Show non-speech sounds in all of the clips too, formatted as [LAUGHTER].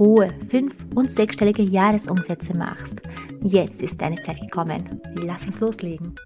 hohe fünf- und sechsstellige Jahresumsätze machst. Jetzt ist deine Zeit gekommen. Lass uns loslegen.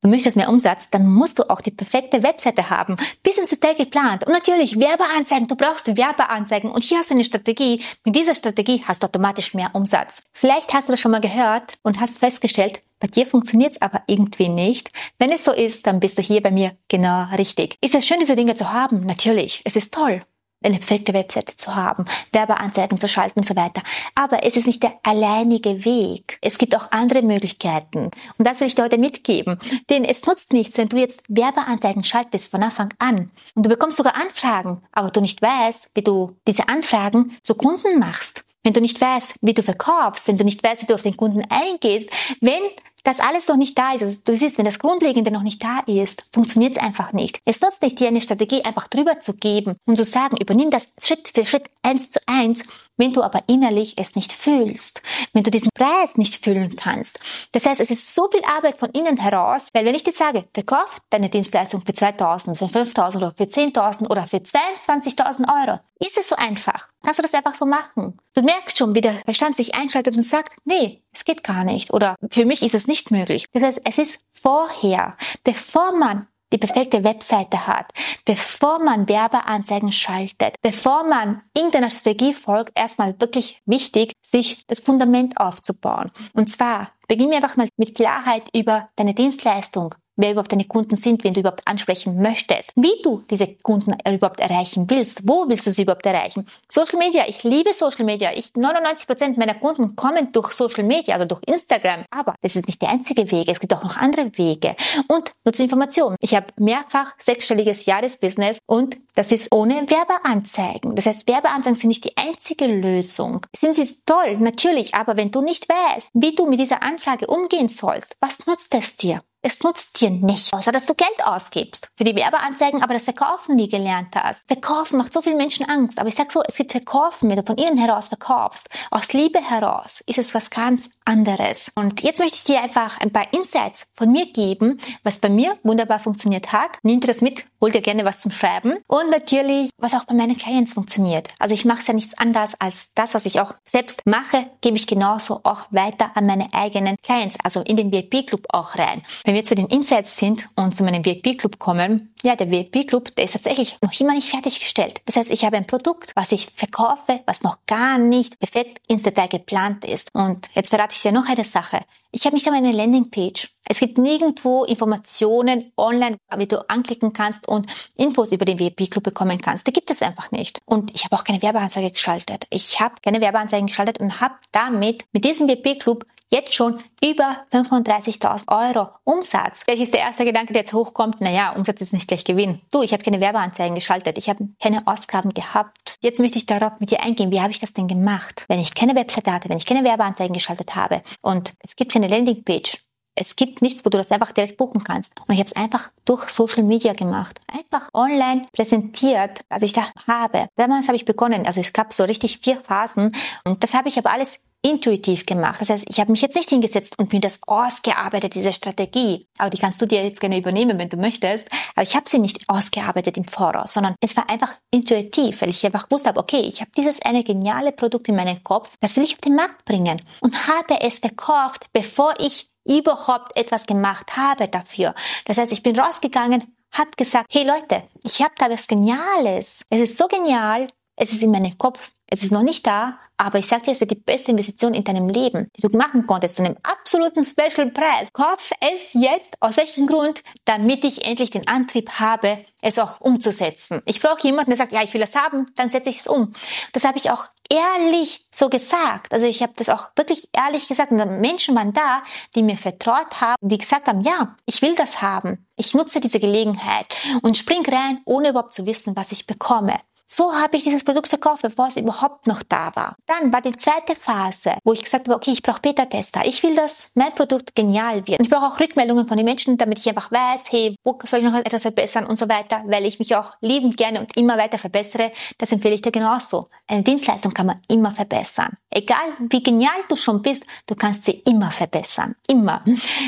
Du möchtest mehr Umsatz, dann musst du auch die perfekte Webseite haben. Bis ins Detail geplant. Und natürlich Werbeanzeigen. Du brauchst Werbeanzeigen. Und hier hast du eine Strategie. Mit dieser Strategie hast du automatisch mehr Umsatz. Vielleicht hast du das schon mal gehört und hast festgestellt, bei dir funktioniert es aber irgendwie nicht. Wenn es so ist, dann bist du hier bei mir genau richtig. Ist es schön, diese Dinge zu haben? Natürlich. Es ist toll eine perfekte Webseite zu haben, Werbeanzeigen zu schalten und so weiter. Aber es ist nicht der alleinige Weg. Es gibt auch andere Möglichkeiten. Und das will ich dir heute mitgeben. Denn es nutzt nichts, wenn du jetzt Werbeanzeigen schaltest von Anfang an. Und du bekommst sogar Anfragen, aber du nicht weißt, wie du diese Anfragen zu Kunden machst. Wenn du nicht weißt, wie du verkaufst, wenn du nicht weißt, wie du auf den Kunden eingehst, wenn das alles noch nicht da ist, also du siehst, wenn das Grundlegende noch nicht da ist, funktioniert es einfach nicht. Es nutzt nicht, dir eine Strategie einfach drüber zu geben und zu sagen, übernimm das Schritt für Schritt eins zu eins, wenn du aber innerlich es nicht fühlst, wenn du diesen Preis nicht fühlen kannst. Das heißt, es ist so viel Arbeit von innen heraus, weil wenn ich dir sage, verkauf deine Dienstleistung für 2000, für 5000 oder für 10.000 oder für 22.000 Euro, ist es so einfach. Kannst du das einfach so machen? Du merkst schon, wie der Verstand sich einschaltet und sagt, nee, es geht gar nicht oder für mich ist es nicht möglich. Das heißt, es ist vorher, bevor man die perfekte Webseite hat, bevor man Werbeanzeigen schaltet, bevor man irgendeiner Strategie folgt, erstmal wirklich wichtig, sich das Fundament aufzubauen. Und zwar beginn einfach mal mit Klarheit über deine Dienstleistung, wer überhaupt deine Kunden sind, wen du überhaupt ansprechen möchtest, wie du diese Kunden überhaupt erreichen willst, wo willst du sie überhaupt erreichen. Social Media, ich liebe Social Media. Ich 99 Prozent meiner Kunden kommen durch Social Media, also durch Instagram. Aber das ist nicht der einzige Weg. Es gibt auch noch andere Wege. Und nutze Informationen. Ich habe mehrfach sechsstelliges Jahresbusiness und das ist ohne Werbeanzeigen. Das heißt, Werbeanzeigen sind nicht die einzige Lösung. Sind sie toll, natürlich, aber wenn du nicht weißt, wie du mit dieser Anfrage umgehen sollst, was nutzt es dir? Es nutzt dir nicht, außer dass du Geld ausgibst für die Werbeanzeigen, aber das Verkaufen nie gelernt hast. Verkaufen macht so vielen Menschen Angst. Aber ich sag so, es gibt Verkaufen, wenn du von innen heraus verkaufst, aus Liebe heraus, ist es was ganz anderes. Und jetzt möchte ich dir einfach ein paar Insights von mir geben, was bei mir wunderbar funktioniert hat. Nimm dir das mit, hol dir gerne was zum Schreiben. Und natürlich, was auch bei meinen Clients funktioniert. Also ich mache es ja nichts anders als das, was ich auch selbst mache, gebe ich genauso auch weiter an meine eigenen Clients, also in den VIP-Club auch rein. Wenn wir zu den Insights sind und zu meinem VIP-Club kommen, ja, der VIP-Club, der ist tatsächlich noch immer nicht fertiggestellt. Das heißt, ich habe ein Produkt, was ich verkaufe, was noch gar nicht perfekt ins Detail geplant ist. Und jetzt verrate ich dir noch eine Sache. Ich habe nicht einmal eine Landingpage. Es gibt nirgendwo Informationen online, wie du anklicken kannst und Infos über den VIP-Club bekommen kannst. Die gibt es einfach nicht. Und ich habe auch keine Werbeanzeige geschaltet. Ich habe keine Werbeanzeigen geschaltet und habe damit mit diesem VIP-Club jetzt schon über 35.000 Euro Umsatz. Welches ist der erste Gedanke, der jetzt hochkommt? Naja, Umsatz ist nicht gleich Gewinn. Du, ich habe keine Werbeanzeigen geschaltet. Ich habe keine Ausgaben gehabt. Jetzt möchte ich darauf mit dir eingehen. Wie habe ich das denn gemacht? Wenn ich keine Webseite hatte, wenn ich keine Werbeanzeigen geschaltet habe und es gibt keine Landingpage, es gibt nichts, wo du das einfach direkt buchen kannst. Und ich habe es einfach durch Social Media gemacht. Einfach online präsentiert, was ich da habe. Damals habe ich begonnen, also es gab so richtig vier Phasen und das habe ich aber alles intuitiv gemacht. Das heißt, ich habe mich jetzt nicht hingesetzt und mir das ausgearbeitet, diese Strategie. Aber die kannst du dir jetzt gerne übernehmen, wenn du möchtest. Aber ich habe sie nicht ausgearbeitet im Voraus, sondern es war einfach intuitiv, weil ich einfach wusste, okay, ich habe dieses eine geniale Produkt in meinem Kopf, das will ich auf den Markt bringen und habe es verkauft, bevor ich überhaupt etwas gemacht habe dafür. Das heißt, ich bin rausgegangen, hat gesagt, hey Leute, ich habe da was Geniales. Es ist so genial, es ist in meinem Kopf, es ist noch nicht da, aber ich sage dir, es wird die beste Investition in deinem Leben, die du machen konntest, zu einem absoluten Special Preis. Kauf es jetzt. Aus welchem Grund? Damit ich endlich den Antrieb habe, es auch umzusetzen. Ich brauche jemanden, der sagt, ja, ich will das haben, dann setze ich es um. Das habe ich auch ehrlich so gesagt. Also ich habe das auch wirklich ehrlich gesagt. Und Menschen waren da, die mir vertraut haben, die gesagt haben, ja, ich will das haben. Ich nutze diese Gelegenheit und spring rein, ohne überhaupt zu wissen, was ich bekomme. So habe ich dieses Produkt verkauft, bevor es überhaupt noch da war. Dann war die zweite Phase, wo ich gesagt habe, okay, ich brauche Beta-Tester. Ich will, dass mein Produkt genial wird. Und ich brauche auch Rückmeldungen von den Menschen, damit ich einfach weiß, hey, wo soll ich noch etwas verbessern und so weiter, weil ich mich auch liebend gerne und immer weiter verbessere. Das empfehle ich dir genauso. Eine Dienstleistung kann man immer verbessern. Egal wie genial du schon bist, du kannst sie immer verbessern. Immer.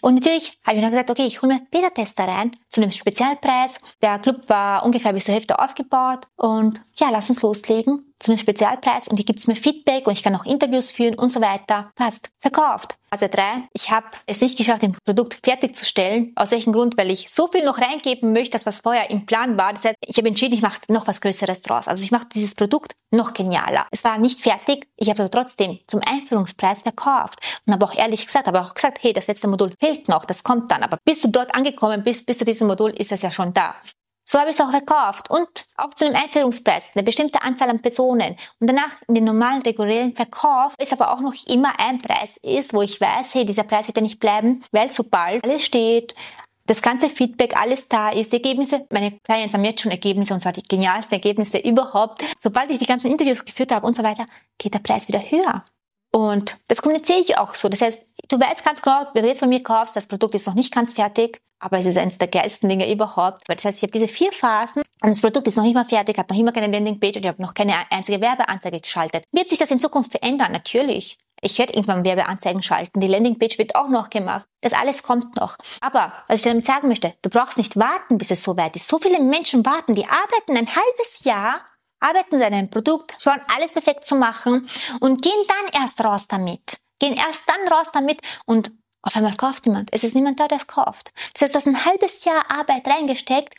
Und natürlich habe ich dann gesagt, okay, ich hole mir Beta-Tester rein zu einem Spezialpreis. Der Club war ungefähr bis zur Hälfte aufgebaut und ja, lass uns loslegen zu einem Spezialpreis und die gibt's mir Feedback und ich kann auch Interviews führen und so weiter. Passt. Verkauft. Phase 3. Ich habe es nicht geschafft, ein Produkt fertigzustellen. Aus welchem Grund? Weil ich so viel noch reingeben möchte, das was vorher im Plan war. Das heißt, ich habe entschieden, ich mache noch was Größeres draus. Also ich mache dieses Produkt noch genialer. Es war nicht fertig. Ich habe es aber trotzdem zum Einführungspreis verkauft und habe auch ehrlich gesagt, aber auch gesagt, hey, das letzte Modul fehlt noch, das kommt dann. Aber bis du dort angekommen bist, bis zu diesem Modul, ist es ja schon da. So habe ich es auch verkauft und auch zu einem Einführungspreis, eine bestimmte Anzahl an Personen. Und danach in den normalen, regulären Verkauf ist aber auch noch immer ein Preis ist, wo ich weiß, hey, dieser Preis wird ja nicht bleiben, weil sobald alles steht, das ganze Feedback, alles da ist, Ergebnisse, meine Clients haben jetzt schon Ergebnisse und zwar die genialsten Ergebnisse [LAUGHS] überhaupt. Sobald ich die ganzen Interviews geführt habe und so weiter, geht der Preis wieder höher. Und das kommuniziere ich auch so. Das heißt, du weißt ganz genau, wenn du jetzt von mir kaufst, das Produkt ist noch nicht ganz fertig, aber es ist eines der geilsten Dinge überhaupt. Weil das heißt, ich habe diese vier Phasen und das Produkt ist noch nicht mal fertig, habe noch immer keine Landingpage und ich habe noch keine einzige Werbeanzeige geschaltet. Wird sich das in Zukunft verändern? Natürlich. Ich werde irgendwann Werbeanzeigen schalten. Die Landingpage wird auch noch gemacht. Das alles kommt noch. Aber was ich damit sagen möchte, du brauchst nicht warten, bis es so weit ist. So viele Menschen warten, die arbeiten ein halbes Jahr, arbeiten sie an einem Produkt, schauen alles perfekt zu machen und gehen dann erst raus damit. Gehen erst dann raus damit und auf einmal kauft niemand. Es ist niemand da, der es kauft. Du hast ein halbes Jahr Arbeit reingesteckt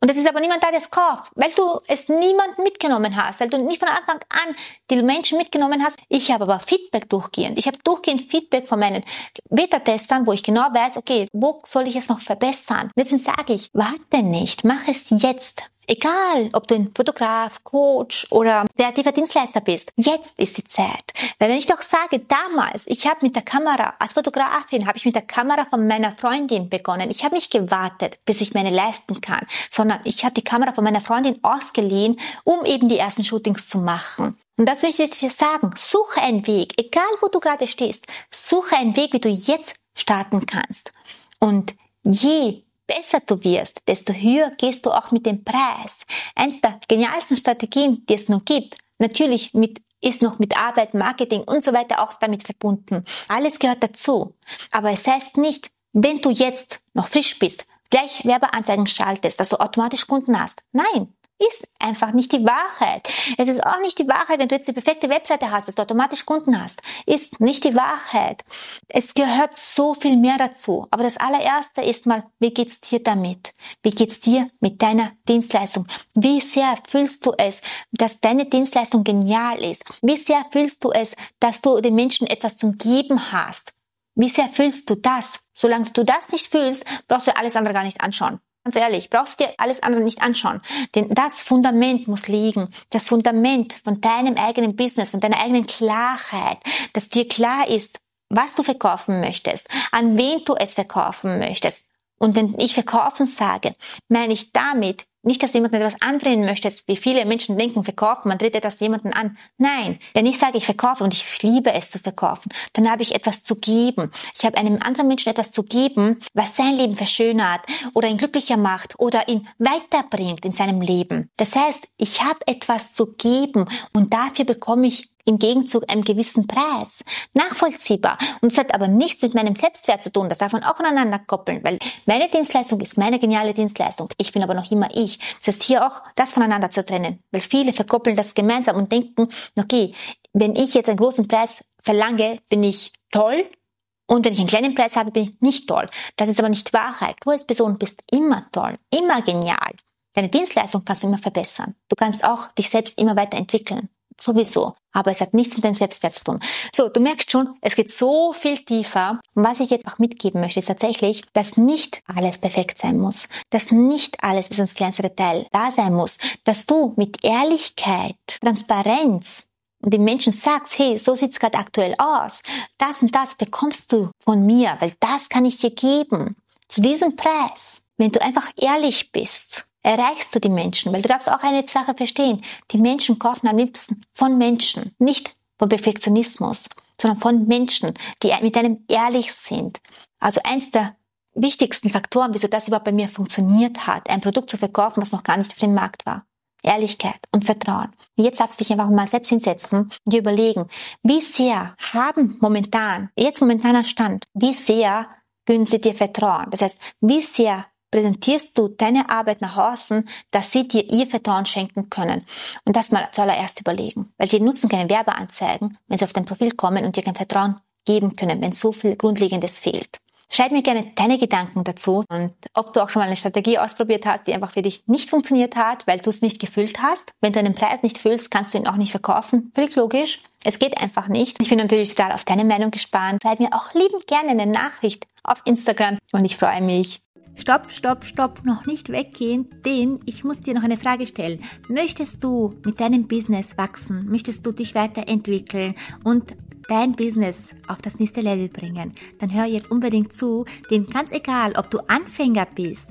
und es ist aber niemand da, der es kauft, weil du es niemand mitgenommen hast, weil du nicht von Anfang an die Menschen mitgenommen hast. Ich habe aber Feedback durchgehend. Ich habe durchgehend Feedback von meinen Beta-Testern, wo ich genau weiß, okay, wo soll ich es noch verbessern? Deswegen sage ich, warte nicht, mach es jetzt. Egal, ob du ein Fotograf, Coach oder kreativer Dienstleister bist, jetzt ist die Zeit. Weil wenn ich doch sage, damals, ich habe mit der Kamera, als Fotografin habe ich mit der Kamera von meiner Freundin begonnen. Ich habe nicht gewartet, bis ich mir eine leisten kann, sondern ich habe die Kamera von meiner Freundin ausgeliehen, um eben die ersten Shootings zu machen. Und das möchte ich dir sagen. Suche einen Weg, egal wo du gerade stehst, suche einen Weg, wie du jetzt starten kannst. Und je besser du wirst, desto höher gehst du auch mit dem Preis. Eine der genialsten Strategien, die es noch gibt, natürlich mit ist noch mit Arbeit, Marketing und so weiter auch damit verbunden. Alles gehört dazu. Aber es heißt nicht, wenn du jetzt noch frisch bist, gleich Werbeanzeigen schaltest, dass du automatisch Kunden hast. Nein, ist einfach nicht die Wahrheit. Es ist auch nicht die Wahrheit, wenn du jetzt die perfekte Webseite hast, dass du automatisch Kunden hast. Ist nicht die Wahrheit. Es gehört so viel mehr dazu. Aber das allererste ist mal, wie geht's dir damit? Wie geht's dir mit deiner Dienstleistung? Wie sehr fühlst du es, dass deine Dienstleistung genial ist? Wie sehr fühlst du es, dass du den Menschen etwas zum Geben hast? Wie sehr fühlst du das? Solange du das nicht fühlst, brauchst du alles andere gar nicht anschauen. Ganz ehrlich, brauchst du dir alles andere nicht anschauen. Denn das Fundament muss liegen. Das Fundament von deinem eigenen Business, von deiner eigenen Klarheit, dass dir klar ist, was du verkaufen möchtest, an wen du es verkaufen möchtest. Und wenn ich verkaufen sage, meine ich damit nicht, dass du jemandem etwas andrehen möchtest, wie viele Menschen denken, verkaufen, man dreht etwas jemanden an. Nein, wenn ich sage, ich verkaufe und ich liebe es zu verkaufen, dann habe ich etwas zu geben. Ich habe einem anderen Menschen etwas zu geben, was sein Leben verschönert oder ihn glücklicher macht oder ihn weiterbringt in seinem Leben. Das heißt, ich habe etwas zu geben und dafür bekomme ich im Gegenzug einem gewissen Preis. Nachvollziehbar. Und es hat aber nichts mit meinem Selbstwert zu tun. Das darf man auch aneinander koppeln, weil meine Dienstleistung ist meine geniale Dienstleistung. Ich bin aber noch immer ich. Das heißt, hier auch das voneinander zu trennen, weil viele verkoppeln das gemeinsam und denken, okay, wenn ich jetzt einen großen Preis verlange, bin ich toll. Und wenn ich einen kleinen Preis habe, bin ich nicht toll. Das ist aber nicht Wahrheit. Du als Person bist immer toll, immer genial. Deine Dienstleistung kannst du immer verbessern. Du kannst auch dich selbst immer weiterentwickeln sowieso. Aber es hat nichts mit dem Selbstwert zu tun. So, du merkst schon, es geht so viel tiefer. Und was ich jetzt auch mitgeben möchte, ist tatsächlich, dass nicht alles perfekt sein muss. Dass nicht alles bis ins kleinste Detail da sein muss. Dass du mit Ehrlichkeit, Transparenz und den Menschen sagst, hey, so sieht's gerade aktuell aus. Das und das bekommst du von mir, weil das kann ich dir geben. Zu diesem Preis. Wenn du einfach ehrlich bist, erreichst du die Menschen, weil du darfst auch eine Sache verstehen. Die Menschen kaufen am liebsten von Menschen, nicht von Perfektionismus, sondern von Menschen, die mit einem ehrlich sind. Also eins der wichtigsten Faktoren, wieso das überhaupt bei mir funktioniert hat, ein Produkt zu verkaufen, was noch gar nicht auf dem Markt war. Ehrlichkeit und Vertrauen. Und jetzt darfst du dich einfach mal selbst hinsetzen und dir überlegen, wie sehr haben momentan, jetzt momentaner Stand, wie sehr können sie dir vertrauen? Das heißt, wie sehr präsentierst du deine Arbeit nach außen, dass sie dir ihr Vertrauen schenken können. Und das mal zuallererst überlegen. Weil sie nutzen keine Werbeanzeigen, wenn sie auf dein Profil kommen und dir kein Vertrauen geben können, wenn so viel Grundlegendes fehlt. Schreib mir gerne deine Gedanken dazu und ob du auch schon mal eine Strategie ausprobiert hast, die einfach für dich nicht funktioniert hat, weil du es nicht gefüllt hast. Wenn du einen Preis nicht füllst, kannst du ihn auch nicht verkaufen. Völlig logisch. Es geht einfach nicht. Ich bin natürlich total auf deine Meinung gespannt. Schreib mir auch liebend gerne eine Nachricht auf Instagram und ich freue mich. Stopp, stopp, stopp, noch nicht weggehen, denn ich muss dir noch eine Frage stellen. Möchtest du mit deinem Business wachsen? Möchtest du dich weiterentwickeln und dein Business auf das nächste Level bringen, dann hör jetzt unbedingt zu, denn ganz egal, ob du Anfänger bist